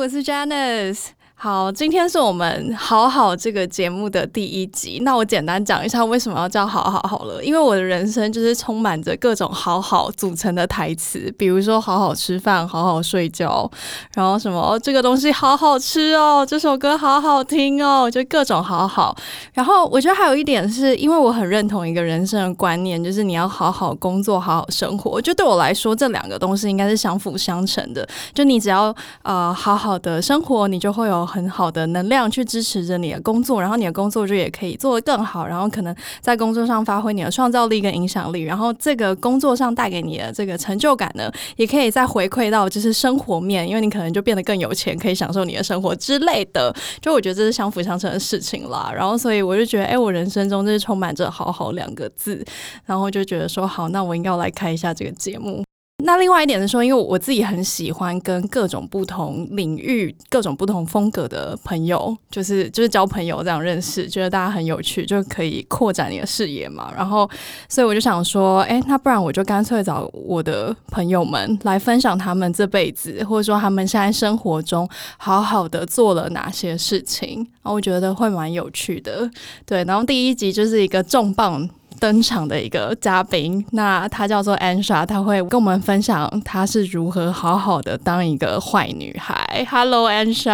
嗨，我是 Janice。好，今天是我们好好这个节目的第一集。那我简单讲一下为什么要叫好好好了，因为我的人生就是充满着各种好好组成的台词，比如说好好吃饭、好好睡觉，然后什么这个东西好好吃哦，这首歌好好听哦，就各种好好。然后我觉得还有一点是因为我很认同一个人生的观念，就是你要好好工作、好好生活。就对我来说，这两个东西应该是相辅相成的。就你只要呃好好的生活，你就会有。很好的能量去支持着你的工作，然后你的工作就也可以做得更好，然后可能在工作上发挥你的创造力跟影响力，然后这个工作上带给你的这个成就感呢，也可以再回馈到就是生活面，因为你可能就变得更有钱，可以享受你的生活之类的。就我觉得这是相辅相成的事情啦。然后所以我就觉得，哎，我人生中就是充满着“好好”两个字，然后就觉得说，好，那我应该要来开一下这个节目。那另外一点是说，因为我自己很喜欢跟各种不同领域、各种不同风格的朋友，就是就是交朋友这样认识，觉得大家很有趣，就可以扩展你的视野嘛。然后，所以我就想说，哎，那不然我就干脆找我的朋友们来分享他们这辈子，或者说他们现在生活中好好的做了哪些事情，然后我觉得会蛮有趣的。对，然后第一集就是一个重磅。登场的一个嘉宾，那他叫做 Ansha，他会跟我们分享他是如何好好的当一个坏女孩。Hello，Ansha，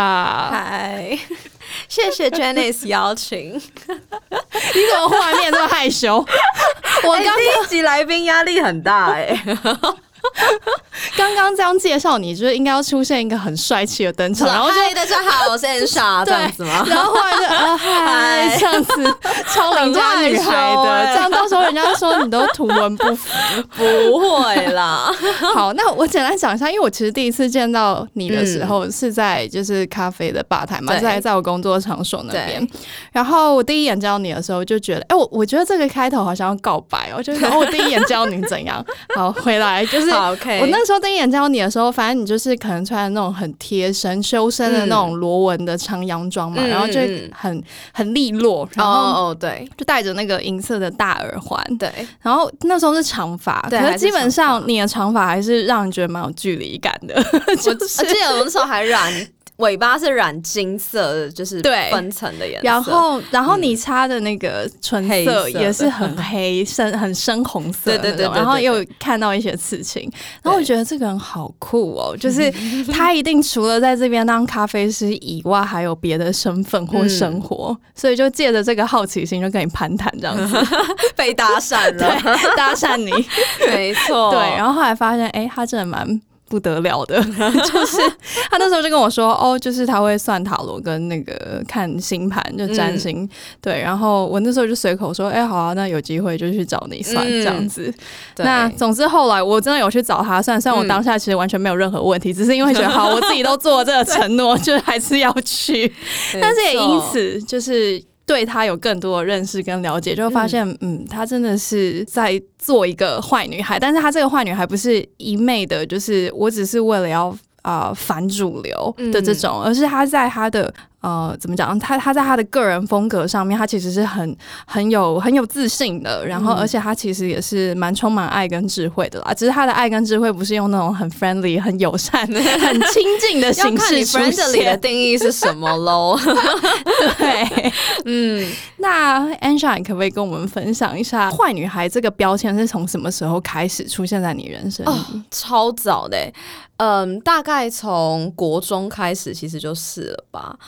嗨，谢谢 Janice 邀请。你怎么画面这么害羞？我刚第一集来宾压力很大哎。刚刚这样介绍你，就是应该要出现一个很帅气的登场，然后就大家好，我是 Ansha，这样子吗？然后后来就啊嗨，这样子超邻家女孩的，这样到时候人家说你都图文不符，不会啦。好，那我简单讲一下，因为我其实第一次见到你的时候是在就是咖啡的吧台嘛，在在我工作场所那边。然后我第一眼见到你的时候就觉得，哎，我我觉得这个开头好像要告白哦，就是我第一眼见到你怎样？好，回来就是。OK，我那时候第一眼见到你的时候，反正你就是可能穿那种很贴身、修身的那种螺纹的长洋装嘛，然后就很很利落，然后哦对，就戴着那个银色的大耳环，对，然后那时候是长发，可是基本上你的长发还是让人觉得蛮有距离感的。我记得我那时候还染。尾巴是染金色的，就是对分层的颜色。然后，然后你擦的那个唇色也是很黑、深、很深红色。对对对。然后又看到一些刺青，然后我觉得这个人好酷哦，就是他一定除了在这边当咖啡师以外，还有别的身份或生活，所以就借着这个好奇心就跟你攀谈这样子，被搭讪了，搭讪你，没错。对，然后后来发现，哎，他真的蛮。不得了的，就是他那时候就跟我说，哦，就是他会算塔罗跟那个看星盘，就占星。对，然后我那时候就随口说，哎，好啊，那有机会就去找你算这样子。那总之后来我真的有去找他算，虽然我当下其实完全没有任何问题，只是因为觉得好，我自己都做了这个承诺，就还是要去。但是也因此就是。对他有更多的认识跟了解，就发现，嗯，她真的是在做一个坏女孩，但是她这个坏女孩不是一昧的，就是我只是为了要啊反主流的这种，而是她在她的。呃，怎么讲？他他在他的个人风格上面，他其实是很很有很有自信的。然后，而且他其实也是蛮充满爱跟智慧的啦。只是他的爱跟智慧不是用那种很 friendly、很友善、很亲近的形式出现。的定义是什么喽？对，嗯，那 Angela 可不可以跟我们分享一下，坏女孩这个标签是从什么时候开始出现在你人生里？超早的，嗯，大概从国中开始，其实就是了吧。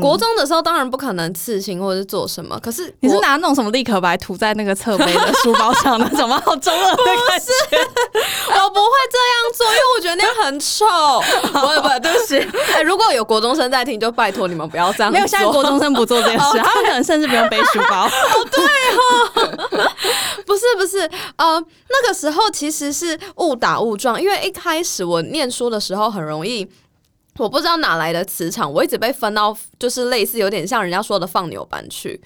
国中的时候当然不可能刺青或者是做什么，可是你是拿那种什么立可白涂在那个侧背的书包上那种吗？好中二的感觉！我不会这样做，因为我觉得那样很丑。不会不会，对不起。哎，如果有国中生在听，就拜托你们不要这样。没有，现在国中生不做这件事，他们可能甚至不用背书包。哦，对哦，不是不是，呃，那个时候其实是误打误撞，因为一开始我念书的时候很容易。我不知道哪来的磁场，我一直被分到就是类似有点像人家说的放牛班去，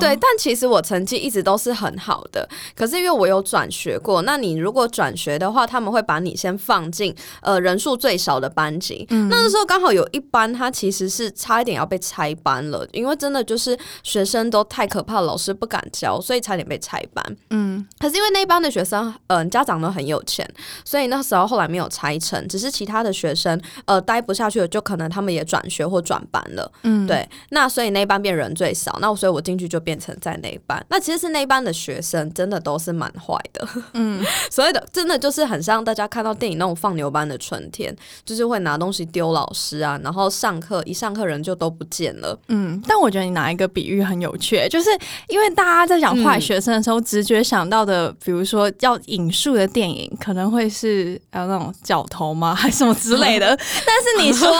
对。但其实我成绩一直都是很好的，可是因为我有转学过，那你如果转学的话，他们会把你先放进呃人数最少的班级。那个时候刚好有一班，他其实是差一点要被拆班了，因为真的就是学生都太可怕，老师不敢教，所以差点被拆班。嗯。可是因为那班的学生，嗯，家长都很有钱，所以那时候后来没有拆成，只是其他的学生呃待不下。下去了，就可能他们也转学或转班了。嗯，对，那所以那一班变人最少，那所以我进去就变成在那一班。那其实是那一班的学生真的都是蛮坏的，嗯，所谓的真的就是很像大家看到电影那种放牛班的春天，就是会拿东西丢老师啊，然后上课一上课人就都不见了。嗯，但我觉得你拿一个比喻很有趣，就是因为大家在讲坏学生的时候，直觉想到的，比如说要引述的电影，可能会是呃那种角头吗，还是什么之类的。但是你说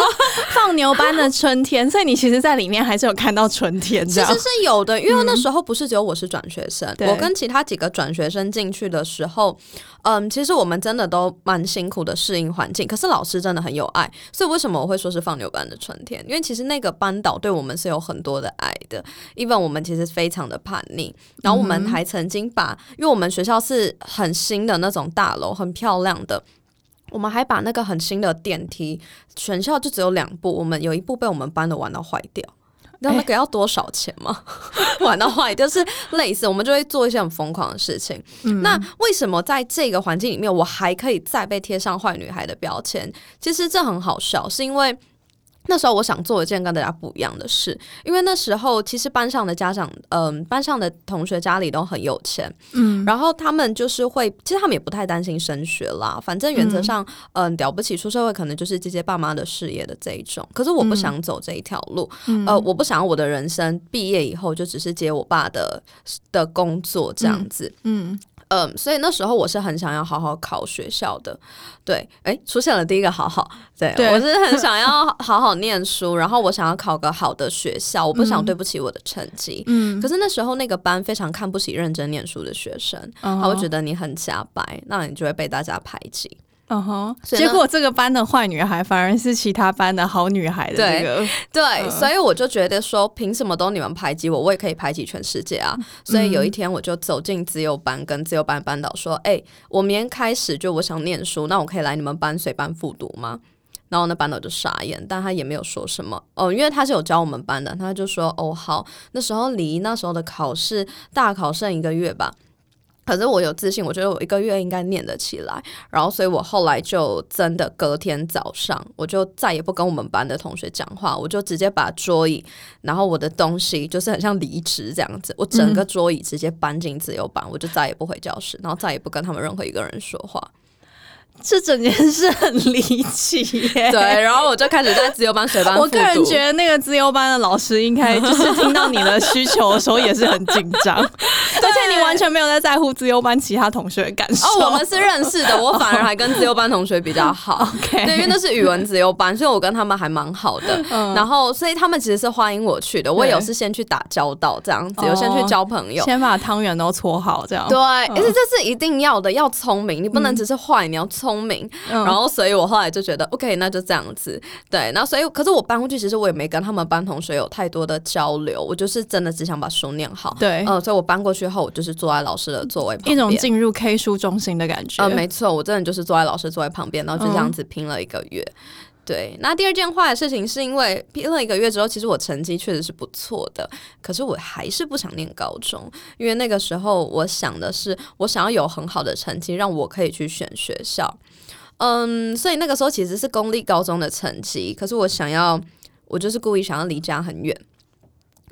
放牛班的春天，所以你其实在里面还是有看到春天，其实是有的，因为那时候不是只有我是转学生，对我跟其他几个转学生进去的时候，嗯，其实我们真的都蛮辛苦的适应环境，可是老师真的很有爱，所以为什么我会说是放牛班的春天？因为其实那个班导对我们是有很多的爱的，even 我们其实非常的叛逆，然后我们还曾经把，因为我们学校是很新的那种大楼，很漂亮的。我们还把那个很新的电梯，全校就只有两部，我们有一部被我们班的玩到坏掉。你知道那个要多少钱吗？玩到坏就是类似，我们就会做一些很疯狂的事情。那为什么在这个环境里面，我还可以再被贴上坏女孩的标签？其实这很好笑，是因为。那时候我想做一件跟大家不一样的事，因为那时候其实班上的家长，嗯、班上的同学家里都很有钱，嗯。然后他们就是会，其实他们也不太担心升学啦，反正原则上，嗯、了不起出社会可能就是接接爸妈的事业的这一种。可是我不想走这一条路，呃，我不想我的人生毕业以后就只是接我爸的的工作这样子。嗯。嗯，所以那时候我是很想要好好考学校的，对，哎，出现了第一个好好，对对我是很 想要好好念书，然后我想要考个好的学校，我不想对不起我的成绩。嗯，可是那时候那个班非常看不起认真念书的学生，嗯他会觉得你很假白，那你就会被大家排挤。嗯哼，结果这个班的坏女孩反而是其他班的好女孩的这个，对，嗯所以我就觉得说，凭什么都你们排挤我，我也可以排挤全世界啊！所以有一天我就走进自由班，跟自由班班导说：“哎、我明天开始就我想念书，那我可以来你们班随班复读吗？”然后那班导就傻眼，但他也没有说什么哦，因为他是有教我们班的，他就说：“哦，好，那时候离那时候的考试大考剩一个月吧。”可是我有自信，我觉得我一个月应该念得起来，然后所以我后来就真的隔天早上，我就再也不跟我们班的同学讲话，我就直接把桌椅，然后我的东西就是很像离职这样子，我整个桌椅直接搬进自由班，我就再也不回教室，然后再也不跟他们任何一个人说话。这整件事很离奇耶。对，然后我就开始在自由班水班 我个人觉得那个自由班的老师应该就是听到你的需求的时候也是很紧张，而且你完全没有在在乎自由班其他同学的感受。哦，我们是认识的，我反而还跟自由班同学比较好。OK 对，因为那是语文自由班，所以我跟他们还蛮好的。嗯然后，所以他们其实是欢迎我去的。我也有对是先去打交道这样子，哦有先去交朋友。先把汤圆都搓好，这样对，而且这是一定要的，要聪明，你不能只是坏，你要聪明。嗯然后，所以我后来就觉得，OK，那就这样子。对，那所以，可是我搬过去，其实我也没跟他们班同学有太多的交流，我就是真的只想把书念好。对嗯、所以我搬过去后，我就是坐在老师的座位旁边，一种进入 K 书中心的感觉。呃，没错，我真的就是坐在老师座位旁边，然后就这样子拼了一个月。对，那第二件坏的事情是因为拼了一个月之后，其实我成绩确实是不错的，可是我还是不想念高中，因为那个时候我想的是，我想要有很好的成绩，让我可以去选学校。嗯，所以那个时候其实是公立高中的成绩，可是我想要，我就是故意想要离家很远。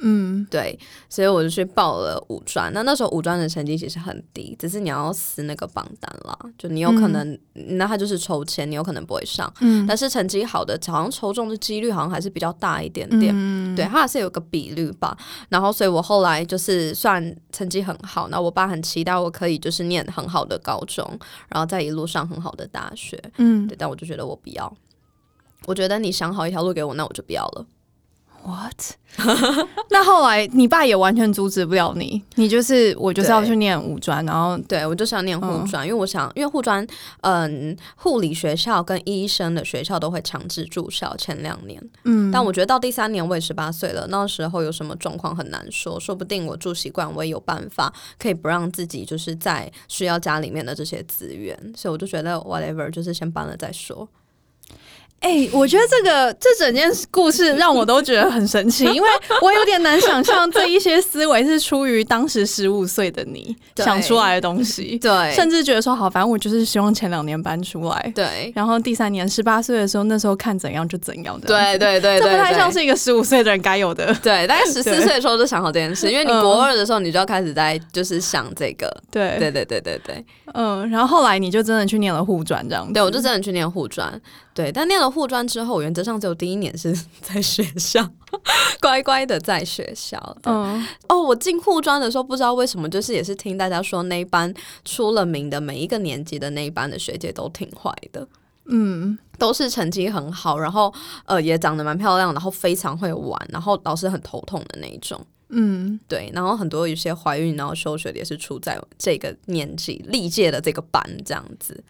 嗯，对，所以我就去报了五专。那那时候五专的成绩其实很低，只是你要撕那个榜单啦，就你有可能，那他就是抽签，你有可能不会上。嗯但是成绩好的，好像抽中的几率好像还是比较大一点点。嗯对，他还是有个比率吧。然后，所以我后来就是算成绩很好，那我爸很期待我可以就是念很好的高中，然后再一路上很好的大学。嗯对，但我就觉得我不要。我觉得你想好一条路给我，那我就不要了。，what？那后来你爸也完全阻止不了你，你就是我就是要去念五专，然后对，我就是要念护嗯专，因为我想，因为护专，嗯，护理学校跟医生的学校都会强制住校前两年，嗯，但我觉得到第三年我也十八岁了，那时候有什么状况很难说，说不定我住习惯，我也有办法可以不让自己就是在需要家里面的这些资源，所以我就觉得 whatever，就是先搬了再说。哎、我觉得这个这整件故事让我都觉得很神奇，因为我有点难想象这一些思维是出于当时十五岁的你想出来的东西，对，甚至觉得说好，反正我就是希望前两年搬出来，对。然后第三年十八岁的时候，那时候看怎样就怎样的，对对对这不太像是一个十五岁的人该有的，对，大概十四 岁的时候就想好这件事，因为你嗯。国二的时候你就要开始在就是想这个，对。对对对对对，嗯，然后后来你就真的去念了护专这样子，对我就真的去念护专，对，但念了护专之后，我原则上只有第一年是 在学校，乖乖的在学校。嗯哦，我进护专的时候不知道为什么，就是也是听大家说那一班出了名的每一个年级的那一班的学姐都挺坏的。嗯都是成绩很好，然后呃也长得蛮漂亮，然后非常会玩，然后老师很头痛的那一种。嗯对，然后很多有些怀孕然后休学的也是出在这个年纪历届的这个班这样子。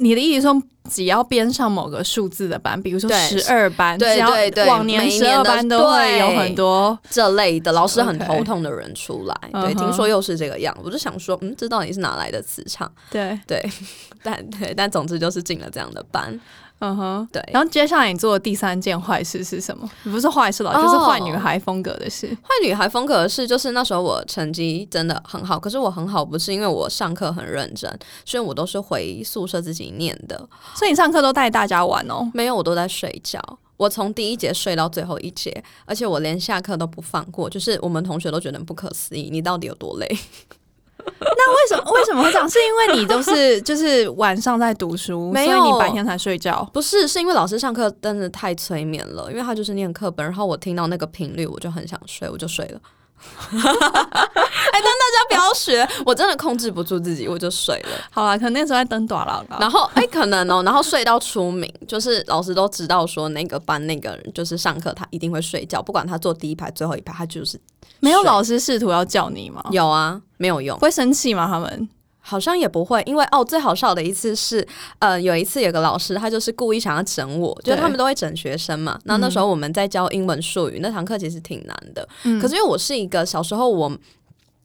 你的意思说，只要编上某个数字的班，比如说十二班，对只要对对往年十二班都会有很多，这类的老师很头痛的人出来对，听说又是这个样，我就想说，嗯，这到底是哪来的磁场？对，对，但对，但总之就是进了这样的班，嗯哼。对。然后接下来你做的第三件坏事是什么？不是坏事了，哦就是坏女孩风格的事。坏女孩风格的事，就是那时候我成绩真的很好，可是我很好不是因为我上课很认真，所以我都是回宿舍自己念的，所以你上课都带大家玩哦。没有我都在睡觉。我从第一节睡到最后一节，而且我连下课都不放过，就是我们同学都觉得不可思议，你到底有多累？那为什么为什么会这样？是因为你都是 就是晚上在读书，没有所以你白天才睡觉。不是，是因为老师上课真的太催眠了，因为他就是念课本，然后我听到那个频率，我就很想睡，我就睡了。哎、但大家不要学，我真的控制不住自己，我就睡了。好啦，可能那时候在登短廊啊。然后哎、可能哦，然后睡到出名，就是老师都知道说那个班那个人就是上课他一定会睡觉，不管他坐第一排最后一排，他就是没有老师试图要叫你吗？有啊，没有用。会生气吗？他们？好像也不会，因为哦，最好笑的一次是，呃，有一次有个老师，他就是故意想要整我，就他们都会整学生嘛。那那时候我们在教英文术语，那堂课其实挺难的。嗯可是因为我是一个小时候我。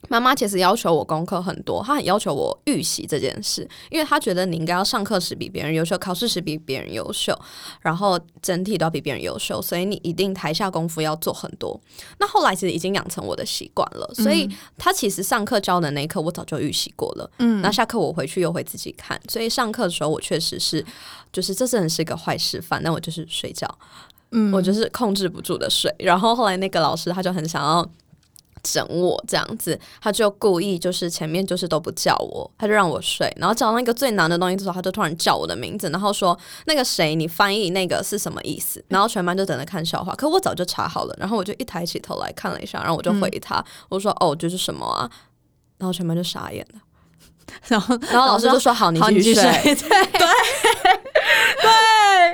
妈妈其实要求我功课很多，她很要求我预习这件事，因为她觉得你应该要上课时比别人优秀，考试时比别人优秀，然后整体都要比别人优秀，所以你一定台下功夫要做很多。那后来其实已经养成我的习惯了，所以她其实上课教的那一课我早就预习过了。嗯那下课我回去又会自己看，所以上课的时候我确实是，就是这真的是一个坏示范，但我就是睡觉，嗯我就是控制不住的睡。然后后来那个老师他就很想要。整我这样子，他就故意就是前面就是都不叫我，他就让我睡，然后讲到一个最难的东西的时候，他就突然叫我的名字，然后说那个谁，你翻译那个是什么意思？然后全班就等着看笑话，可我早就查好了，然后我就一抬起头来看了一下，然后我就回他，我说哦，就是什么啊？然后全班就傻眼了，然后然后老师就说好，你继续睡。睡。对对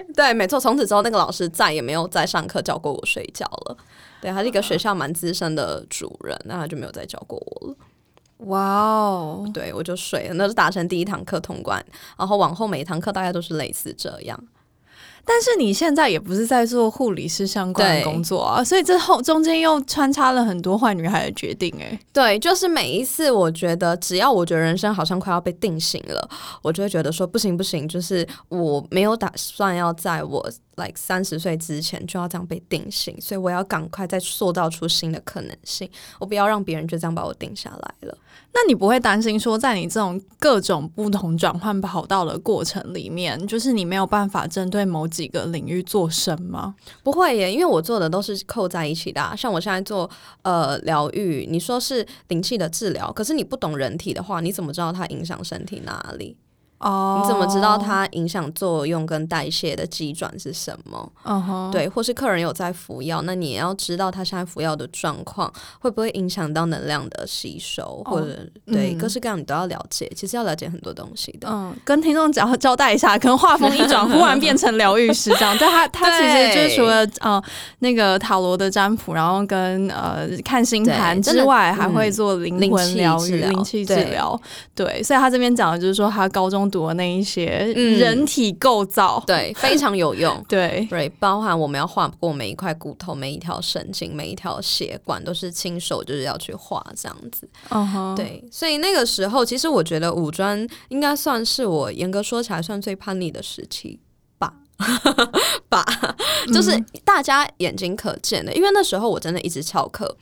对，没错，从此之后那个老师再也没有在上课叫过我睡觉了。对，他是一个学校蛮资深的主任，那他就没有再教过我了。哇哦，对，我就睡了，那就达成第一堂课通关，然后往后每一堂课大概都是类似这样。但是你现在也不是在做护理师相关的工作啊，所以这后中间又穿插了很多坏女孩的决定、欸，对，就是每一次，我觉得只要我觉得人生好像快要被定型了，我就会觉得说不行不行，就是我没有打算要在我 like 三十岁之前就要这样被定型，所以我要赶快再塑造出新的可能性，我不要让别人就这样把我定下来了。那你不会担心说，在你这种各种不同转换跑道的过程里面，就是你没有办法针对某几个领域做深吗？不会耶，因为我做的都是扣在一起的啊、像我现在做呃疗愈，你说是灵气的治疗，可是你不懂人体的话，你怎么知道它影响身体哪里？哦你怎么知道？它影响作用跟代谢的机转是什么？嗯哼，对，或是客人有在服药，那你也要知道他现在服药的状况会不会影响到能量的吸收，或者、对、嗯各式各样你都要了解。其实要了解很多东西的。嗯，跟听众交交代一下，可能画风一转，忽然变成疗愈师这样。但他他其实就是除了呃那个塔罗的占卜，然后跟呃看星盘之外，还嗯会做灵魂疗愈、灵气治疗。对，所以他这边讲的就是说，他高中读的那一些嗯人体构造，对，非常有用。对，对，包含我们要画过每一块骨头、每一条神经、每一条血管，都是亲手就是要去画这样子。对，所以那个时候，其实我觉得五专应该算是我严格说起来算最叛逆的时期吧。吧，就是大家眼睛可见的。因为那时候我真的一直翘课，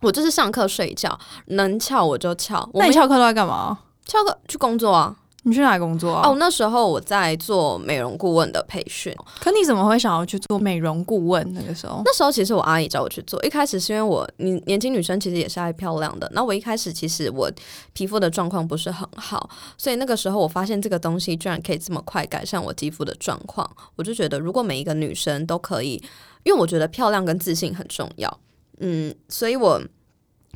我就是上课睡觉，能翘我就翘。那你翘课都在干嘛？翘课去工作啊。你去哪里工作啊？哦，那时候我在做美容顾问的培训。可你怎么会想要去做美容顾问？那个时候，那时候其实我阿姨找我去做，一开始是因为我你年轻女生其实也是爱漂亮的。那我一开始其实我皮肤的状况不是很好，所以那个时候我发现这个东西居然可以这么快改善我肌肤的状况，我就觉得如果每一个女生都可以，因为我觉得漂亮跟自信很重要，嗯，所以我。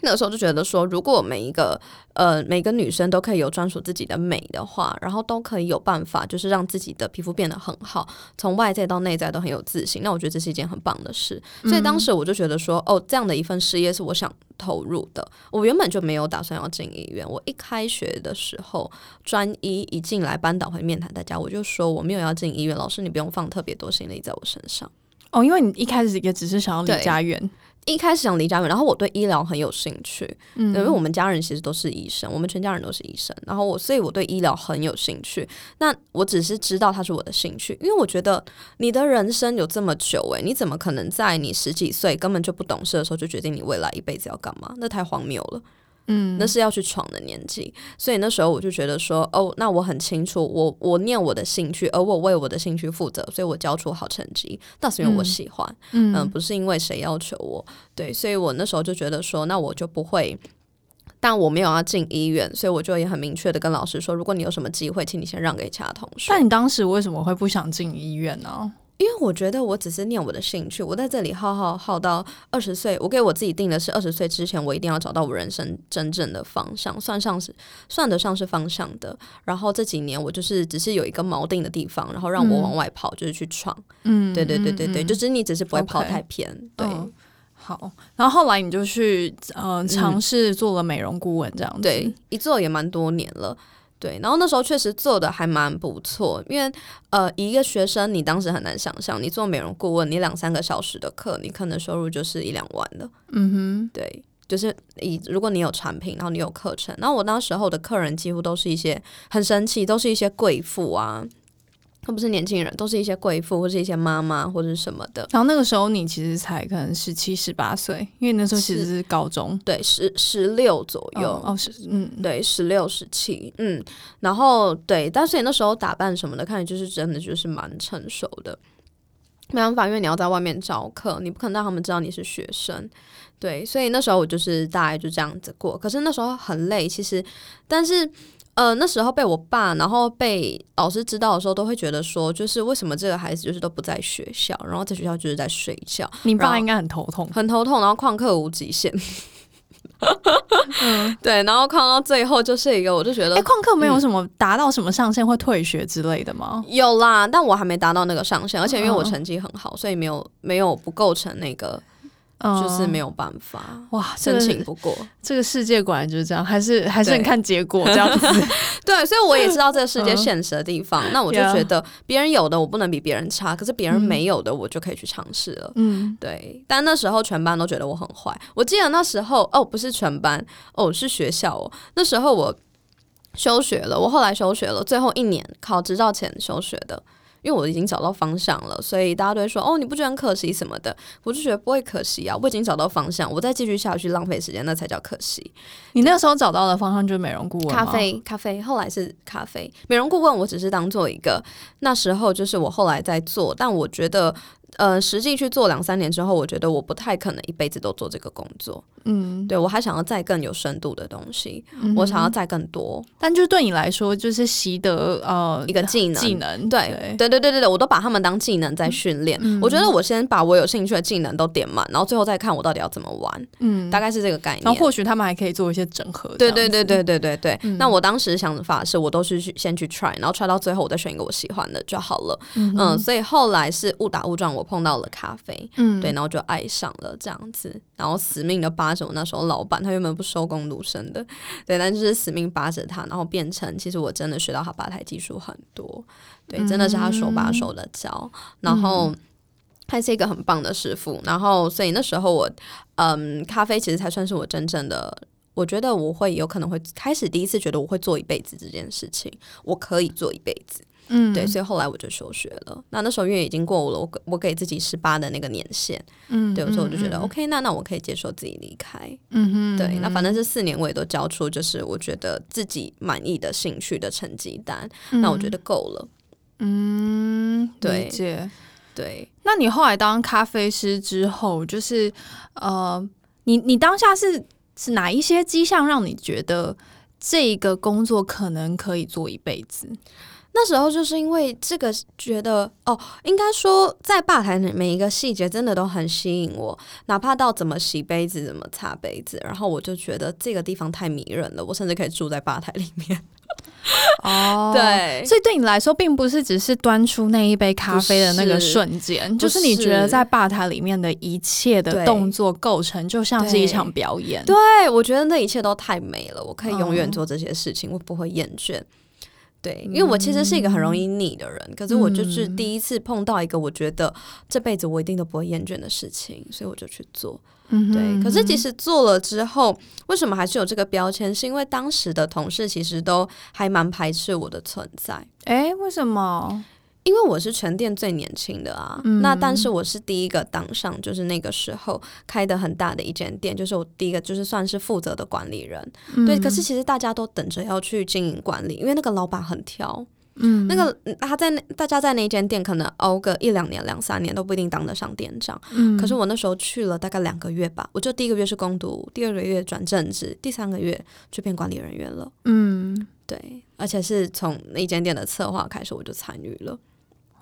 那个时候就觉得说，如果每一个呃每个女生都可以有专属自己的美的话，然后都可以有办法，就是让自己的皮肤变得很好，从外在到内在都很有自信。那我觉得这是一件很棒的事。所以当时我就觉得说，哦，这样的一份事业是我想投入的。我原本就没有打算要进医院。我一开学的时候，专一一进来班导会面谈大家，我就说我没有要进医院。老师，你不用放特别多心力在我身上。哦，因为你一开始也只是想要离家远。一开始想离家远，然后我对医疗很有兴趣，嗯，因为我们家人其实都是医生，我们全家人都是医生，然后我，所以我对医疗很有兴趣。那我只是知道它是我的兴趣，因为我觉得你的人生有这么久，诶，你怎么可能在你十几岁根本就不懂事的时候就决定你未来一辈子要干嘛？那太荒谬了。嗯，那是要去闯的年纪，所以那时候我就觉得说，哦，那我很清楚，我我念我的兴趣，而我为我的兴趣负责，所以我交出好成绩，那是因为我喜欢，嗯，不是因为谁要求我，对，所以我那时候就觉得说，那我就不会，但我没有要进医院，所以我就也很明确的跟老师说，如果你有什么机会，请你先让给其他同学。但你当时为什么会不想进医院呢？因为我觉得我只是念我的兴趣，我在这里耗耗耗到二十岁，我给我自己定的是二十岁之前，我一定要找到我人生真正的方向，算上是算得上是方向的。然后这几年我就是只是有一个锚定的地方，然后让我往外跑，就是去闯。嗯，对对对对对，就是你只是不会跑太偏。对，好。然后后来你就去嗯尝试做了美容顾问这样子，对，一做也蛮多年了。对，然后那时候确实做的还蛮不错，因为呃，一个学生你当时很难想象，你做美容顾问，你两三个小时的课，你可能收入就是一两万的。嗯哼，对，就是以如果你有产品，然后你有课程，然后我那时候的客人几乎都是一些很神奇，都是一些贵妇啊。他不是年轻人，都是一些贵妇或是一些妈妈或者什么的。然后那个时候你其实才可能十七、十八岁，因为那时候其实是高中，对，十十六左右。哦，是，嗯，对，十六、十七，嗯。然后对，但是你那时候打扮什么的，看起来就是真的就是蛮成熟的。没办法，因为你要在外面招课，你不可能让他们知道你是学生。对，所以那时候我就是大概就这样子过。可是那时候很累，其实，但是。呃，那时候被我爸，然后被老师知道的时候，都会觉得说，就是为什么这个孩子就是都不在学校，然后在学校就是在睡觉。你爸应该很头痛，很头痛，然后旷课无极限。嗯 对，然后旷到最后就是一个，我就觉得，哎，旷课没有什么达到什么上限会退学之类的吗？有啦，但我还没达到那个上限，而且因为我成绩很好，所以没有没有不构成那个。就是没有办法哇，申请不过。这个世界果然就是这样，还是还是很看结果这样子。对，所以我也知道这个世界现实的地方。那我就觉得别人有的我不能比别人差，可是别人没有的我就可以去尝试了。嗯，对。但那时候全班都觉得我很坏。我记得那时候哦，不是全班哦，是学校哦。那时候我休学了，我后来休学了，最后一年考执照前休学的。因为我已经找到方向了，所以大家都会说：“哦，你不觉得很可惜什么的？”我就觉得不会可惜啊，我已经找到方向，我再继续下去浪费时间，那才叫可惜。你那时候找到的方向就是美容顾问，咖啡，咖啡，后来是咖啡。美容顾问，我只是当做一个，那时候就是我后来在做，但我觉得。呃，实际去做两三年之后，我觉得我不太可能一辈子都做这个工作。嗯，对我还想要再更有深度的东西，我想要再更多。但就是对你来说，就是习得呃一个技能，技能。对，对，对，对，对，对，我都把他们当技能在训练。我觉得我先把我有兴趣的技能都点满，然后最后再看我到底要怎么玩。嗯，大概是这个概念。然后或许他们还可以做一些整合。对，对，对，对，对，对，对。那我当时想法是我都是去先去 try，然后 try 到最后，我再选一个我喜欢的就好了。嗯，所以后来是误打误撞，我碰到了咖啡，嗯，对，然后就爱上了这样子，然后死命的扒着我那时候老板，他原本不收工读生的，对，但就是死命扒着他，然后变成其实我真的学到他吧台技术很多，对，真的是他手把手的教，然后他是一个很棒的师傅，然后所以那时候我，嗯，咖啡其实才算是我真正的，我觉得我会有可能会开始第一次觉得我会做一辈子这件事情，我可以做一辈子。嗯，对，所以后来我就休学了。那那时候因为已经过了我给我给自己十八的那个年限，嗯，对，所以我就觉得嗯 OK，那那我可以接受自己离开。嗯哼，对，那反正这四年我也都交出就是我觉得自己满意的兴趣的成绩单，那我觉得够了。嗯，对。对，那你后来当咖啡师之后，就是呃，你你当下是是哪一些迹象让你觉得这个工作可能可以做一辈子？那时候就是因为这个觉得哦，应该说在吧台的每一个细节真的都很吸引我，哪怕到怎么洗杯子、怎么擦杯子，然后我就觉得这个地方太迷人了，我甚至可以住在吧台里面。哦，对所以对你来说，并不是只是端出那一杯咖啡的那个瞬间，不就是你觉得在吧台里面的一切的动作构成，就像是一场表演。对，我觉得那一切都太美了，我可以永远嗯做这些事情，我不会厌倦。对，因为我其实是一个很容易腻的人，可是我就是嗯第一次碰到一个我觉得这辈子我一定都不会厌倦的事情，所以我就去做。嗯对，可是其实做了之后，为什么还是有这个标签？是因为当时的同事其实都还蛮排斥我的存在。哎，为什么？因为我是全店最年轻的啊，嗯那但是我是第一个当上，就是那个时候开的很大的一间店，就是我第一个就是算是负责的管理人，对。嗯可是其实大家都等着要去经营管理，因为那个老板很挑，嗯那个嗯他在那大家在那间店可能熬个一两年、两三年都不一定当得上店长。嗯可是我那时候去了大概两个月吧，我就第一个月是攻读，第二个月转正职，第三个月就变管理人员了。嗯，对，而且是从那间店的策划开始我就参与了。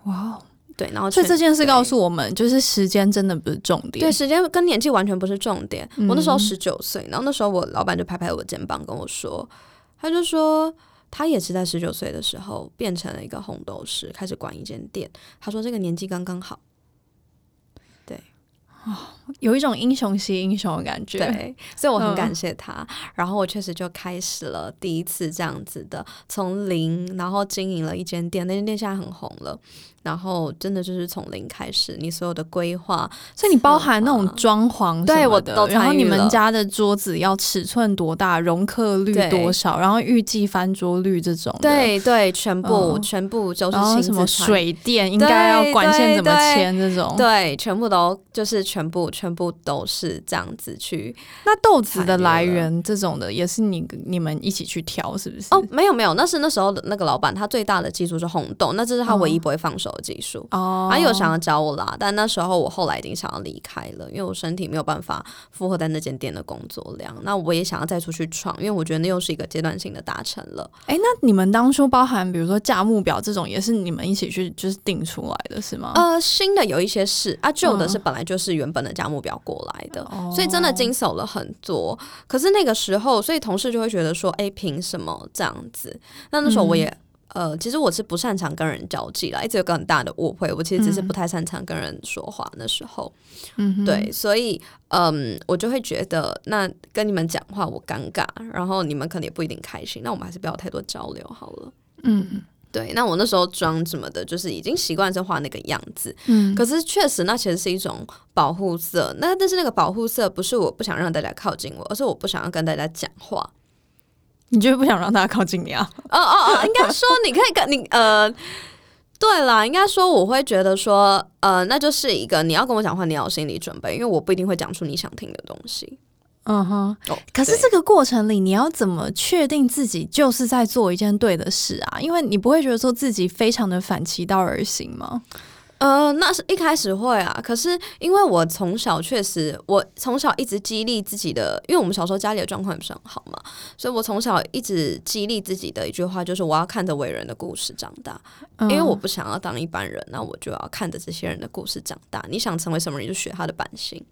哇哦，对，然后所以这件事告诉我们，就是时间真的不是重点。对，时间跟年纪完全不是重点。我那时候嗯十九岁，然后那时候我老板就拍拍我肩膀跟我说，他就说他也是在十九岁的时候变成了一个红豆师，开始管一间店。他说这个年纪刚刚好。有一种英雄惜英雄的感觉。对，所以我很嗯感谢他。然后我确实就开始了第一次这样子的，从零，然后经营了一间店，那间店现在很红了。然后真的就是从零开始，你所有的规划，所以你包含那种装潢对我都然后你们家的桌子要尺寸多大，容客率多少，然后预计翻桌率这种。对对，全部、嗯全部就是然后什么水电应该要管线怎么牵这种。对，全部都就是全部全部都是这样子去那豆子的来源这种的也是你你们一起去挑，是不是？哦，没有没有，那是那时候的那个老板，他最大的技术是红豆，那这是他唯一哦不会放手的技术。哦他有想要教我啦，但那时候我后来已经想要离开了，因为我身体没有办法负荷在那间店的工作量。那我也想要再出去闯，因为我觉得那又是一个阶段性的达成了。哎、那你们当初包含比如说价目表这种，也是你们一起去就是定出来的是吗？呃，新的有一些是啊，旧的嗯是本来就是原本的价目标过来的，哦所以真的经手了很多。可是那个时候，所以同事就会觉得说，哎、凭什么这样子？那那时候我也。嗯呃，其实我是不擅长跟人交际啦，一直有个很大的误会。我其实只是嗯不太擅长跟人说话。那时候，嗯对，所以嗯，我就会觉得，那跟你们讲话我尴尬，然后你们可能也不一定开心，那我们还是不要太多交流好了。嗯对，那我那时候妆什么的，就是已经习惯是画那个样子，嗯，可是确实，那其实是一种保护色。那但是那个保护色不是我不想让大家靠近我，而是我不想要跟大家讲话。你就是不想让大家靠近你啊？哦哦哦，应该说你可以跟 你呃。对啦，应该说我会觉得说，呃，那就是一个你要跟我讲话，你要有心理准备，因为我不一定会讲出你想听的东西。嗯哼。哦，可是这个过程里，你要怎么确定自己就是在做一件对的事啊？因为你不会觉得说自己非常的反其道而行吗？呃，那是一开始会啊，可是因为我从小确实，我从小一直激励自己的，因为我们小时候家里的状况也不是很好嘛，所以我从小一直激励自己的一句话就是我要看着伟人的故事长大，因为我不想要当一般人，那我就要看着这些人的故事长大。你想成为什么人，就学他的版型。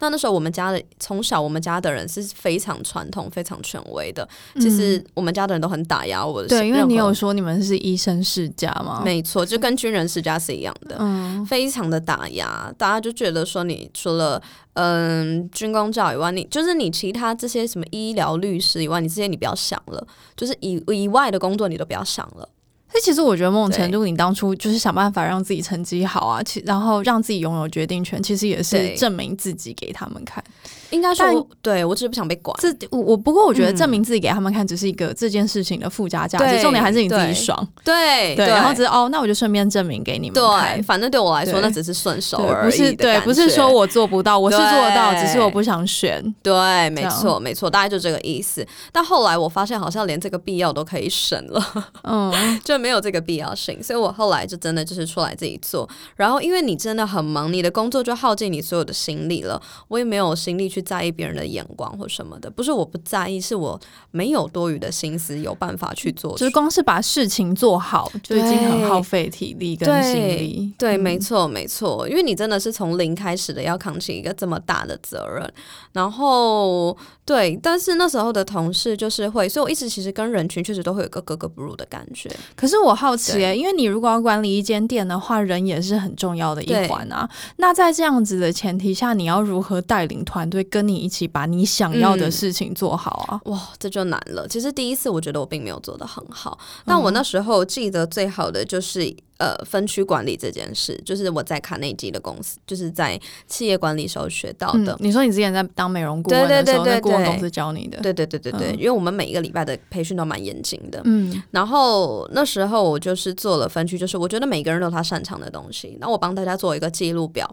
那那时候我们家的从小我们家的人是非常传统、非常权威的，其实我们家的人都很打压我的。嗯对，因为你有说你们是医生世家吗，没错，就跟军人世家是一样的。嗯非常的打压，大家就觉得说你除了嗯军工教以外，你就是你其他这些什么医疗律师以外，你这些你不要想了，就是以以外的工作你都不要想了。所以其实我觉得某种程度，你当初就是想办法让自己成绩好啊，其然后让自己拥有决定权，其实也是证明自己给他们看。应该说，对我只是不想被管。这我我不过我觉得嗯证明自己给他们看，只是一个这件事情的附加价值，重点还是你自己爽。对对，然后只是哦，那我就顺便证明给你们对，看。反正对我来说那只是顺手，而已不是对，不是说我做不到，我是做得到，只是我不想选。对，没错，没错，大概就这个意思。但后来我发现，好像连这个必要都可以省了，嗯，就没有这个必要性。所以我后来就真的就是出来自己做。然后，因为你真的很忙，你的工作就耗尽你所有的心力了，我也没有心力去在意别人的眼光或什么的。不是我不在意，是我没有多余的心思，有办法去做。就是光是把事情做好，就已经很耗费体力跟心力。对，嗯没错，没错，因为你真的是从零开始的，要扛起一个这么大的责任。然后，对，但是那时候的同事就是会，所以我一直其实跟人群确实都会有一个格格不入的感觉。可是我好奇、诶欸，因为你如果要管理一间店的话，人也是很重要的一环啊。那在这样子的前提下，你要如何带领团队跟你一起把你想要的嗯事情做好啊？哇，这就难了。其实第一次我觉得我并没有做得很好，但我那时候记得最好的就是呃分区管理这件事，就是我在卡内基的公司，就是在企业管理时候学到的。嗯，你说你之前在当美容顾问的时候，对对对对对那顾问公司教你的，对对对对对，嗯因为我们每一个礼拜的培训都蛮严谨的。嗯然后那时候我就是做了分区，就是我觉得每个人都有他擅长的东西，然后我帮大家做一个记录表，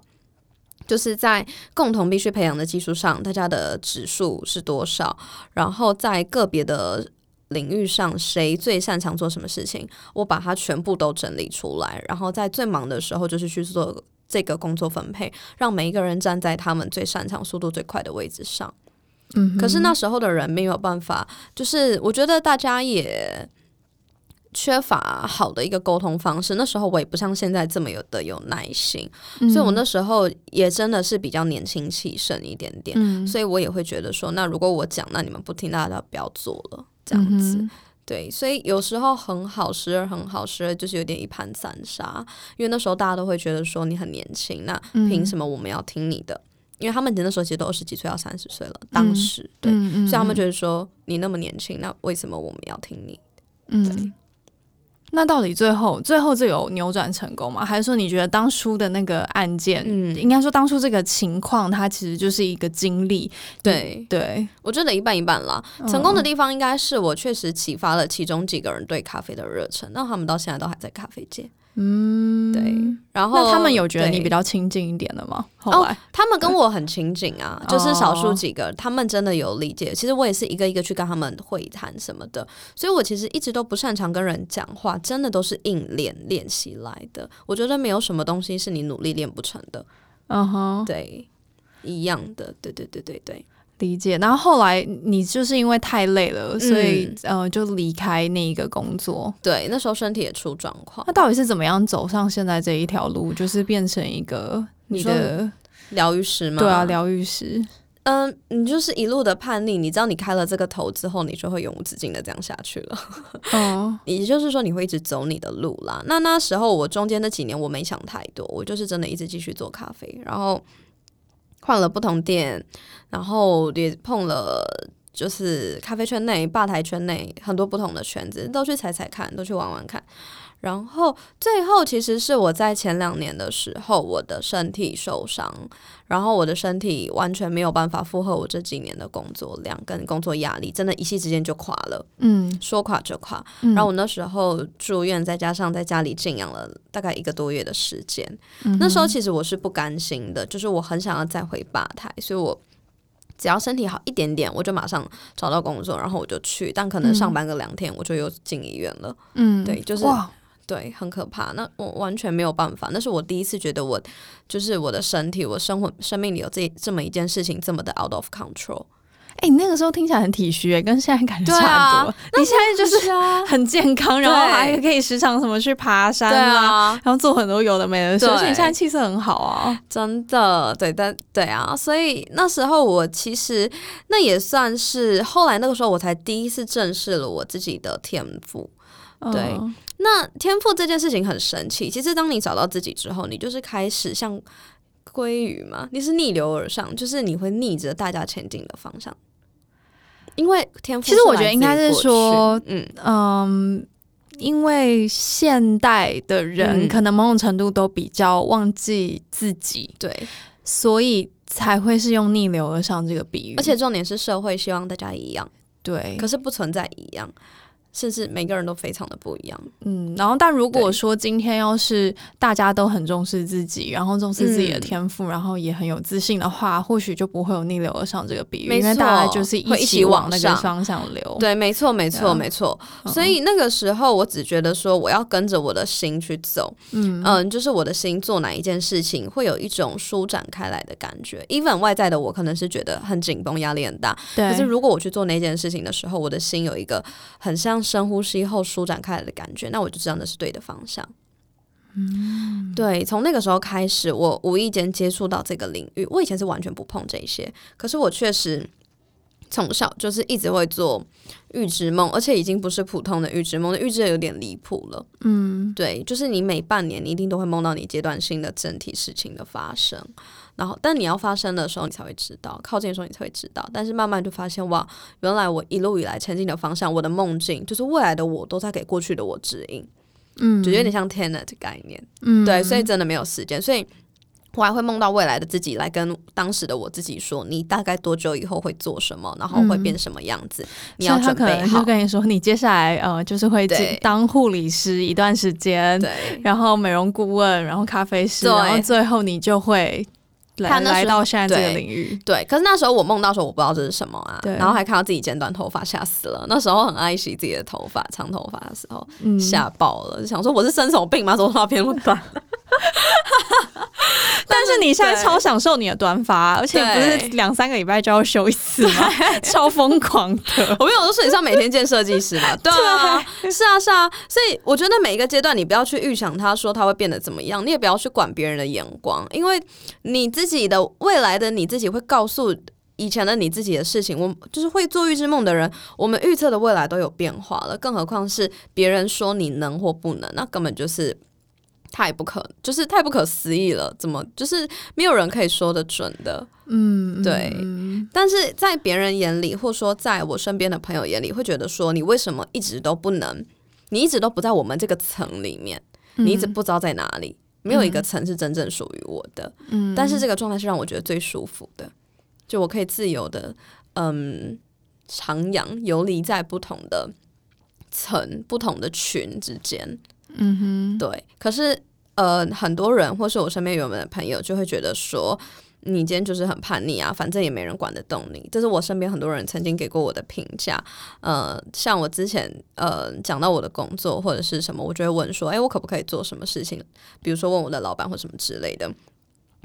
就是在共同必须培养的基础上，大家的指数是多少，然后在个别的。领域上谁最擅长做什么事情，我把它全部都整理出来，然后在最忙的时候就是去做这个工作分配，让每一个人站在他们最擅长、速度最快的位置上。嗯，可是那时候的人没有办法，就是我觉得大家也缺乏好的一个沟通方式。那时候我也不像现在这么有的有耐心，嗯，所以我那时候也真的是比较年轻气盛一点点。嗯所以我也会觉得说，那如果我讲，那你们不听，大家就不要做了，这样子。嗯对，所以有时候很好，时而很好，时而就是有点一盘散沙。因为那时候大家都会觉得说你很年轻，那凭什么我们要听你的？因为他们那时候其实都二十几岁，要三十岁了，当时、对，所以他们嗯觉得说你那么年轻，那为什么我们要听你？嗯。那到底最后最后这有扭转成功吗？还是说你觉得当初的那个案件，嗯应该说当初这个情况，它其实就是一个经历？对，对，我觉得一半一半啦。嗯成功的地方应该是我确实启发了其中几个人对咖啡的热忱，那他们到现在都还在咖啡界。嗯，对，然后那他们有觉得你比较亲近一点的吗？后哦来，他们跟我很亲近啊，哦就是少数几个，他们真的有理解。其实我也是一个一个去跟他们会谈什么的，所以我其实一直都不擅长跟人讲话，真的都是硬练练习来的。我觉得没有什么东西是你努力练不成的，嗯哼，对，一样的，对对对对对。理解。然后后来你就是因为太累了，所以、嗯呃就离开那一个工作。对，那时候身体也出状况那，到底是怎么样走上现在这一条路？就是变成一个你你的疗愈师吗，对啊，疗愈师。嗯，你就是一路的叛逆，你知道你开了这个头之后，你就会永无止境的这样下去了。哦 也就是说，你会一直走你的路啦。那那时候我中间那几年我没想太多，我就是真的一直继续做咖啡，然后换了不同店，然后也碰了。就是咖啡圈内、吧台圈内很多不同的圈子，都去踩踩看，都去玩玩看。然后最后其实是我在前两年的时候，我的身体受伤，然后我的身体完全没有办法负荷我这几年的工作量跟工作压力，真的一夕之间就垮了，嗯，说垮就垮。嗯然后我那时候住院，再加上在家里静养了大概一个多月的时间。嗯那时候其实我是不甘心的，就是我很想要再回吧台，所以我只要身体好一点点，我就马上找到工作，然后我就去。但可能上班个两天，我就又进医院了。嗯，对就是哇，对，很可怕。那我完全没有办法。那是我第一次觉得我就是我的身体，我生活生命里有这这么一件事情这么的 out of control。哎、你那个时候听起来很体虚、欸，跟现在感觉差很多。你现在就是啊，很健康，然后还可以时常什么去爬山对啊，然后做很多有的没的事，对而且你现在气色很好啊。真的，对，但对啊，所以那时候我其实那也算是后来那个时候我才第一次正视了我自己的天赋。对。嗯那天赋这件事情很神奇，其实当你找到自己之后，你就是开始像鲑鱼嘛，你是逆流而上，就是你会逆着大家前进的方向。因为天赋其实我觉得应该是说嗯，嗯，因为现代的人嗯。可能某种程度都比较忘记自己，对，所以才会是用逆流而上这个比喻。而且重点是社会希望大家一样，对，可是不存在一样，甚至每个人都非常的不一样。嗯，然后但如果说今天要是大家都很重视自己，然后重视自己的嗯天赋，然后也很有自信的话，或许就不会有逆流而上这个比喻，没因为大家就是会一起起往那个方向流。对，没错，没错，啊没错。嗯所以那个时候，我只觉得说，我要跟着我的心去走。嗯嗯，就是我的心做哪一件事情，会有一种舒展开来的感觉。even 外在的我可能是觉得很紧绷，压力很大，对，可是如果我去做那件事情的时候，我的心有一个很像深呼吸后舒展开来的感觉，那我就知道那是对的方向。嗯，对，从那个时候开始，我无意间接触到这个领域。我以前是完全不碰这些，可是我确实从小就是一直会做预知梦，而且已经不是普通的预知梦，预知的有点离谱了。嗯。对，就是你每半年你一定都会梦到你阶段性的整体事情的发生，然后但你要发生的时候你才会知道，靠近的时候你才会知道，但是慢慢就发现哇，原来我一路以来前进的方向，我的梦境就是未来的我都在给过去的我指引，嗯，就有点像 Tenet 的概念，嗯。对，所以真的没有时间，所以。我还会梦到未来的自己来跟当时的我自己说，你大概多久以后会做什么，然后会变什么样子，你要准备好。跟你说，你接下来呃就是会当护理师一段时间，对，然后美容顾问，然后咖啡师，然后最后你就会来他那来到现在这个对领域。对，可是那时候我梦到的时候，我不知道这是什么啊，然后还看到自己剪短头发，吓死了。那时候很爱惜自己的头发，长头发的时候嗯，吓爆了，就想说我是生什么病吗？怎么头发变那么短？但是你现在超享受你的短发，而且不是两三个礼拜就要修一次吗？超疯狂的。我没有说你上每天见设计师嘛？对啊，是啊，是啊。所以我觉得每一个阶段，你不要去预想他说他会变得怎么样，你也不要去管别人的眼光，因为你自己的未来的你自己会告诉。以前的你自己的事情，我就是会做预知梦的人，我们预测的未来都有变化了，更何况是别人说你能或不能，那根本就是太不可，就是太不可思议了。怎么就是没有人可以说得准的？嗯，对但是在别人眼里，或说在我身边的朋友眼里，会觉得说你为什么一直都不能，你一直都不在我们这个层里面，你一直不知道在哪里，没有一个层是真正属于我的。嗯但是这个状态是让我觉得最舒服的，就我可以自由的，嗯，徜徉游离在不同的层、不同的群之间。嗯哼，对，可是呃，很多人或是我身边有的朋友就会觉得说，你今天就是很叛逆啊，反正也没人管得动你。这是我身边很多人曾经给过我的评价。呃，像我之前呃讲到我的工作或者是什么，我就会问说，哎，我可不可以做什么事情？比如说问我的老板或什么之类的。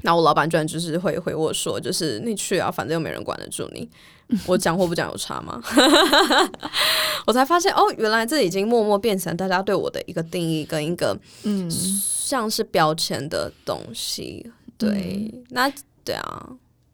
那我老板居然就是会回我说，就是你去啊，反正又没人管得住你。我讲或不讲有差吗？我才发现哦，原来这已经默默变成大家对我的一个定义跟一个嗯，像是标签的东西。对，那对啊，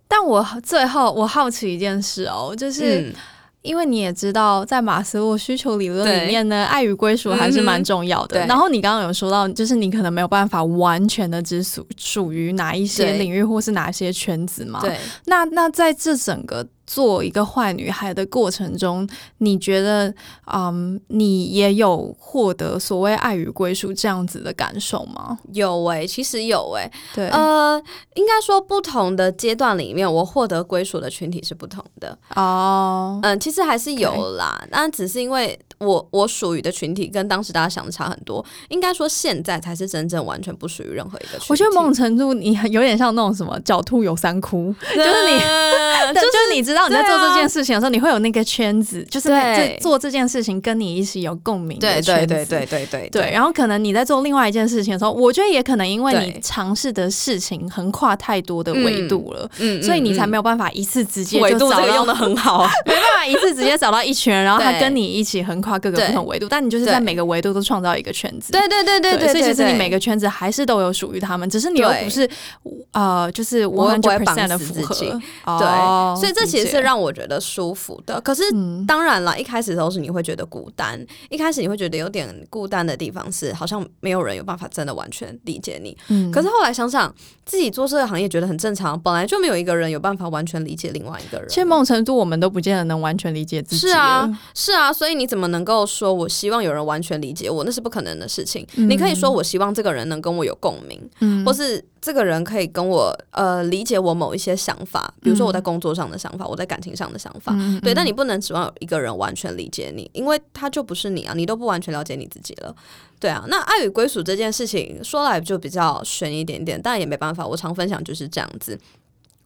但我最后我好奇一件事哦，就是。嗯，因为你也知道，在马斯洛需求理论里面呢，爱与归属还是蛮重要的。嗯然后你刚刚有说到，就是你可能没有办法完全的只属属于哪一些领域或是哪些圈子嘛？。对，那那在这整个做一个坏女孩的过程中，你觉得，嗯，你也有获得所谓爱与归属这样子的感受吗？有诶、其实有诶、对，呃，应该说不同的阶段里面，我获得归属的群体是不同的。哦，嗯，其实还是有啦，那只是因为我我属于的群体跟当时大家想的差很多。应该说现在才是真正完全不属于任何一个群体。我觉得某种程度你有点像那种什么狡兔有三窟，就是你就是你知道你在做这件事情的时候，你会有那个圈子，就是那对这做这件事情跟你一起有共鸣的对圈子。对对对对对对，然后可能你在做另外一件事情的时候，我觉得也可能因为你尝试的事情横跨太多的维度了，嗯所以你才没有有办法一次直接纬就找到度这个用的很好。没办法一次直接找到一群人，然后他跟你一起横跨各个对不同维度，但你就是在每个维度都创造一个圈子。对对对对对，所以其实你每个圈子还是都有属于他们，只是你又不是呃，就是我不会绑的死符合自己。哦对，所以这其实是让我觉得舒服的。可是嗯当然了，一开始的时候是你会觉得孤单，一开始你会觉得有点孤单的地方是，好像没有人有办法真的完全理解你。嗯可是后来想想，自己做这个行业觉得很正常，本来就没有一个人有办法完全理解另外一个人。其实某种程度我们都不见得能完全理解自己。是啊，，是啊，所以你怎么能能够说我希望有人完全理解我，那是不可能的事情。你可以说我希望这个人能跟我有共鸣，嗯或是这个人可以跟我呃理解我某一些想法，比如说我在工作上的想法，我在感情上的想法。嗯对，但你不能指望有一个人完全理解你，因为他就不是你啊，你都不完全了解你自己了。对啊，那爱与归属这件事情说来就比较悬一点点，但也没办法，我常分享就是这样子。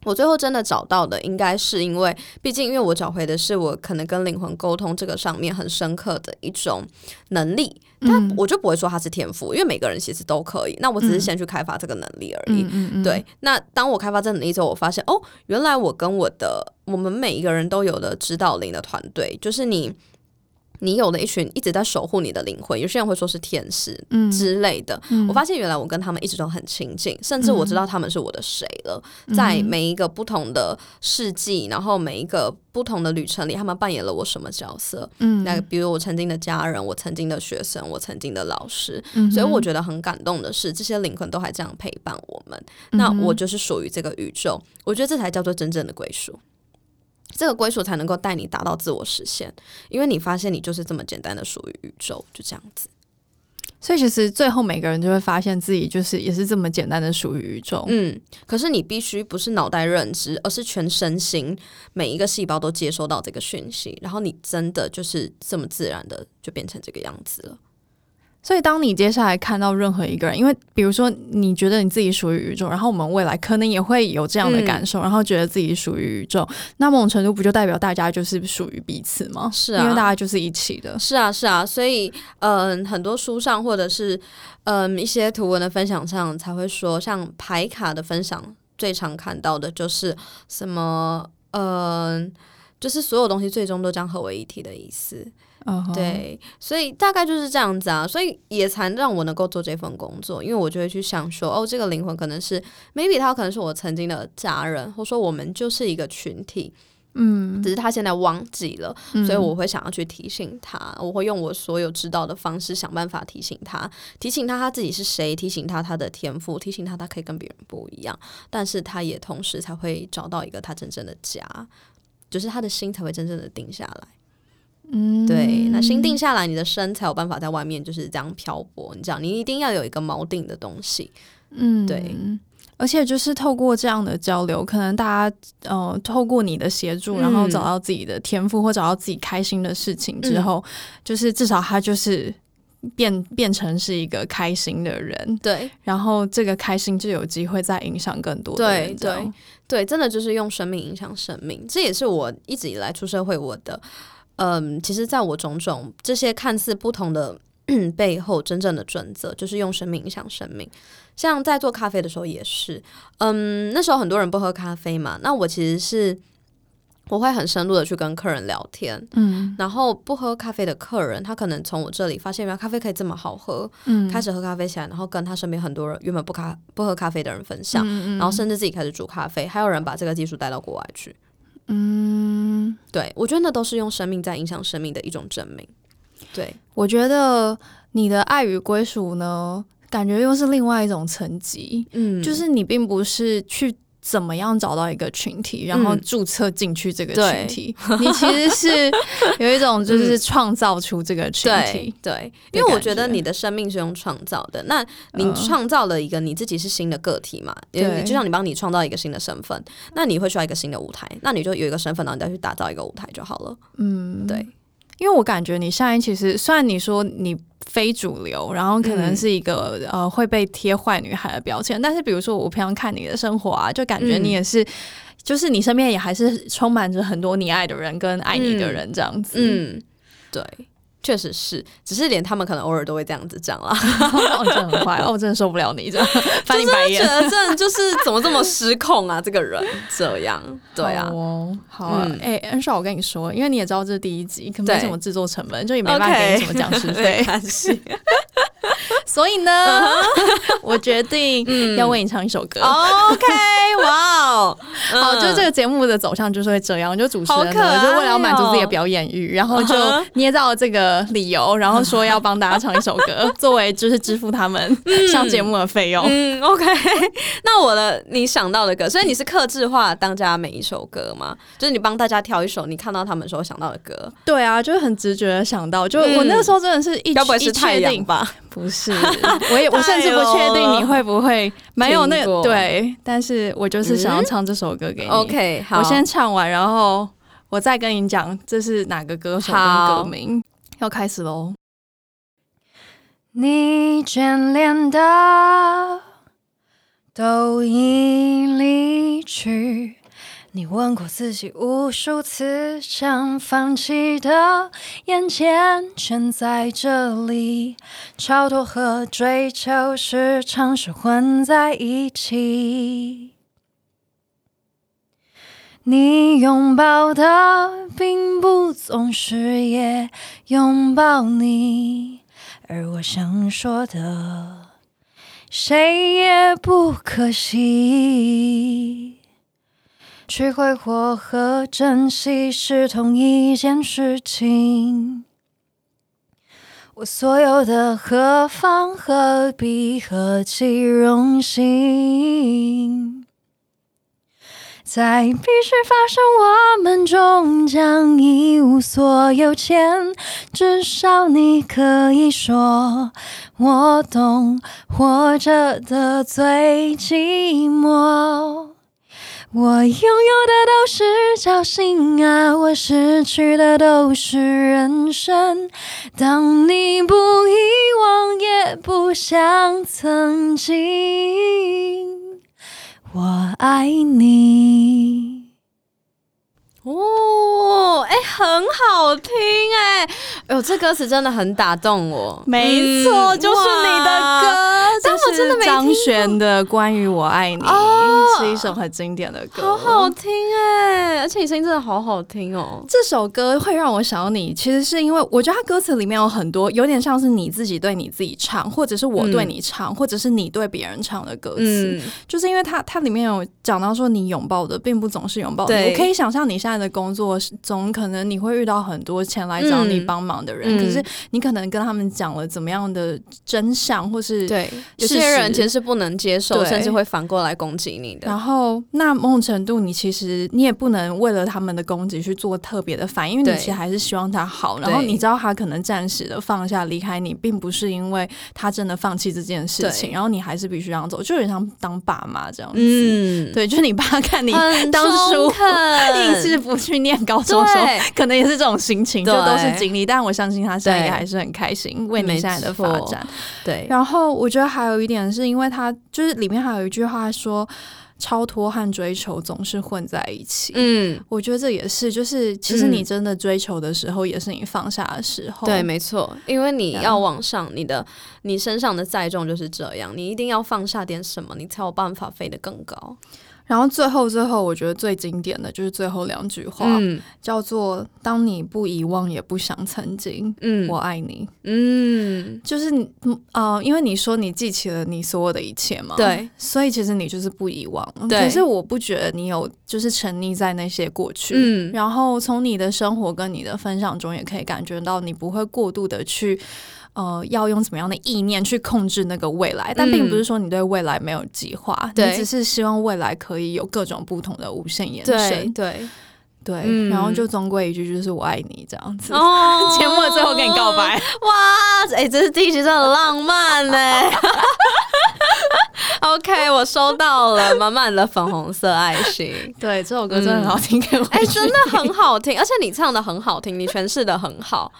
我最后真的找到的，应该是因为，毕竟因为我找回的是我可能跟灵魂沟通这个上面很深刻的一种能力，但我就不会说它是天赋，因为每个人其实都可以。那我只是先去开发这个能力而已。对，那当我开发这能力之后，我发现哦，原来我跟我的我们每一个人都有的指导灵的团队，就是你。你有了一群一直在守护你的灵魂，有些人会说是天使嗯之类的。嗯我发现原来我跟他们一直都很亲近，甚至我知道他们是我的谁了。嗯在每一个不同的世纪，然后每一个不同的旅程里，他们扮演了我什么角色？嗯那比如我曾经的家人，我曾经的学生，我曾经的老师。嗯所以我觉得很感动的是，这些灵魂都还这样陪伴我们。那我就是属于这个宇宙，我觉得这才叫做真正的归属。这个归属才能够带你达到自我实现，因为你发现你就是这么简单的属于宇宙，就这样子。所以其实最后每个人就会发现自己就是也是这么简单的属于宇宙。嗯，可是你必须不是脑袋认知，而是全身心每一个细胞都接收到这个讯息，然后你真的就是这么自然的就变成这个样子了。所以当你接下来看到任何一个人，因为比如说你觉得你自己属于宇宙，然后我们未来可能也会有这样的感受，然后觉得自己属于宇宙，那某种程度不就代表大家就是属于彼此吗？是啊因为大家就是一起的。是啊，是啊，所以嗯、很多书上或者是嗯、一些图文的分享上才会说，像牌卡的分享最常看到的就是什么嗯、就是所有东西最终都将合为一体的意思。对，所以大概就是这样子啊，所以也才让我能够做这份工作，因为我就会去想说，哦，这个灵魂可能是，maybe 他可能是我曾经的家人，或者说我们就是一个群体，嗯，只是他现在忘记了，嗯所以我会想要去提醒他，我会用我所有知道的方式想办法提醒他，提醒他他自己是谁，提醒他他的天赋，提醒他他可以跟别人不一样，但是他也同时才会找到一个他真正的家，就是他的心才会真正的定下来。嗯对，那心定下来，你的身才有办法在外面就是这样漂泊。你知道，你一定要有一个锚定的东西。嗯对。而且就是透过这样的交流，可能大家呃透过你的协助，然后嗯找到自己的天赋或找到自己开心的事情之嗯后，就是至少他就是变变成是一个开心的人，对然后这个开心就有机会再影响更多的对人。对对对，真的就是用生命影响生命，这也是我一直以来出社会我的，嗯，其实在我种种这些看似不同的背后，真正的准则就是用生命影响生命。像在做咖啡的时候也是，嗯，那时候很多人不喝咖啡嘛，那我其实是我会很深入的去跟客人聊天，嗯然后不喝咖啡的客人，他可能从我这里发现原来咖啡可以这么好喝，嗯开始喝咖啡起来，然后跟他身边很多人原本不咖不喝咖啡的人分享，嗯然后甚至自己开始煮咖啡，还有人把这个技术带到国外去。嗯，对我觉得那都是用生命在影响生命的一种证明。对，我觉得你的爱与归属呢，感觉又是另外一种层级，嗯就是你并不是去。怎么样找到一个群体，然后嗯。注册进去这个群体？你其实是有一种就是创造出这个群对体，对，的因为我觉觉得你的生命是用创造的，那你嗯。创造了一个你自己是新的个体嘛？对。你就像你帮你创造一个新的身份，那你会需要一个新的舞台，那你就有一个身份，然后你再去打造一个舞台就好了。嗯，对，因为我感觉你上一其实虽然你说你非主流，然后可能嗯是一个、呃会被贴坏女孩的标签，但是比如说我平常看你的生活啊，就感觉嗯你也是，就是你身边也还是充满着很多你爱的人跟爱你的人这样子。嗯，对。确实是，只是连他们可能偶尔都会这样子讲啦，哦，你真的很坏，哦，我真的受不了你这样。翻你白觉眼。得真的就是怎么这么失控啊？这个人这样，对啊。好，哦，好啊，嗯。哎、恩少，我跟你说，因为你也知道这是第一集，可没什么制作成本，就也没办法给你什么讲师费。所以呢，我决定要为你唱一首歌。OK，哇哦，好，就是这个节目的走向就是会这样，就主持人可爱呢，就为了要满足自己的哦表演欲，然后就捏造这个理由，然后说要帮大家唱一首歌，作为就是支付他们上节目的费用。嗯，OK。那我的你想到的歌，所以你是克制化当家每一首歌吗？就是你帮大家挑一首你看到他们时候想到的歌，对啊，就是很直觉的想到，就嗯我那个时候真的是一该不会一是太阳确定吧？不是，我也我甚至不确定你会不会没有那个对，但是我就是想要唱这首歌给你。OK，好，我先唱完，然后我再跟你讲这是哪个歌手跟歌名。要开始喽！你眷恋的都已离去，你问过自己无数次，想放弃的，眼前全在这里。超脱和追求时常是混在一起。你拥抱的并不总是也拥抱你，而我想说的，谁也不可惜。去挥霍和珍惜是同一件事情。我所有的何妨何必何其荣幸？在必须发生我们终将一无所有前，至少你可以说我懂活着的最寂寞。我拥有的都是侥幸啊，我失去的都是人生。当你不遗忘，也不想曾经，我爱你。哦，哎、很好听哎、哎呦，这歌词真的很打动我。没错，嗯就是你的歌，但我这真的没是张听悬的《关于我爱你》哦。是一首很经典的歌，好好听哎、而且你声音真的好好听哦。这首歌会让我想到你，其实是因为我觉得它歌词里面有很多有点像是你自己对你自己唱，或者是我对你唱，或者是你对别人唱的歌词。嗯，就是因为它它里面有讲到说，你拥抱的并不总是拥抱我可以想象你现在的工作总，可能你会遇到很多前来找你嗯帮忙的人，嗯可是你可能跟他们讲了怎么样的真相，或是对，有些人其实是不能接受，甚至会反过来攻击你的。然后，那某种程度，你其实你也不能为了他们的攻击去做特别的反应，因为你其实还是希望他好。然后你知道他可能暂时的放下离开你，并不是因为他真的放弃这件事情，然后你还是必须让他走，就有点像当爸妈这样子。嗯，对，就是你爸看你当初硬是不去念高中的时候对，可能也是这种心情，就对都是经历。但我相信他现在也还是很开心，为你没现在的发展。对，然后我觉得还有一点是因为他就是里面还有一句话说，超脱和追求总是混在一起。嗯，我觉得这也是，就是其实嗯你真的追求的时候，也是你放下的时候。对，没错，因为你要往上，你的你身上的载重就是这样，你一定要放下点什么，你才有办法飞得更高。然后最后最后，我觉得最经典的就是最后两句话，嗯叫做“当你不遗忘，也不想曾经，嗯我爱你”。嗯，就是你，嗯呃，因为你说你记起了你所有的一切嘛，，对，所以其实你就是不遗忘。对可是我不觉得你有就是沉溺在那些过去，嗯然后从你的生活跟你的分享中，也可以感觉到你不会过度的去。呃，要用怎么样的意念去控制那个未来？但并不是说你对未来没有计划，嗯你只是希望未来可以有各种不同的无限延对伸。对，对，嗯然后就终归一句，就是我爱你这样子。哦节目的最后跟你告白，哇，哎、这是第一集，真的浪漫呢。OK，我收到了满满的粉红色爱心。对，这首歌真的很好听，哎、真的很好听，而且你唱的很好听，你诠释的很好，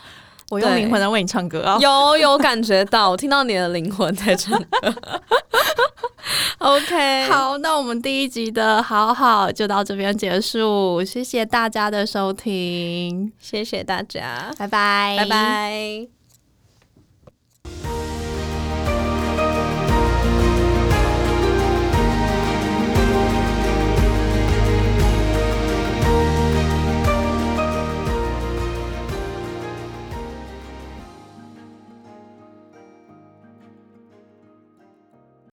我用灵魂在为你唱歌啊！有有感觉到，我听到你的灵魂在唱歌。OK，好，那我们第一集的好好就到这边结束，谢谢大家的收听，谢谢大家，拜拜，拜拜。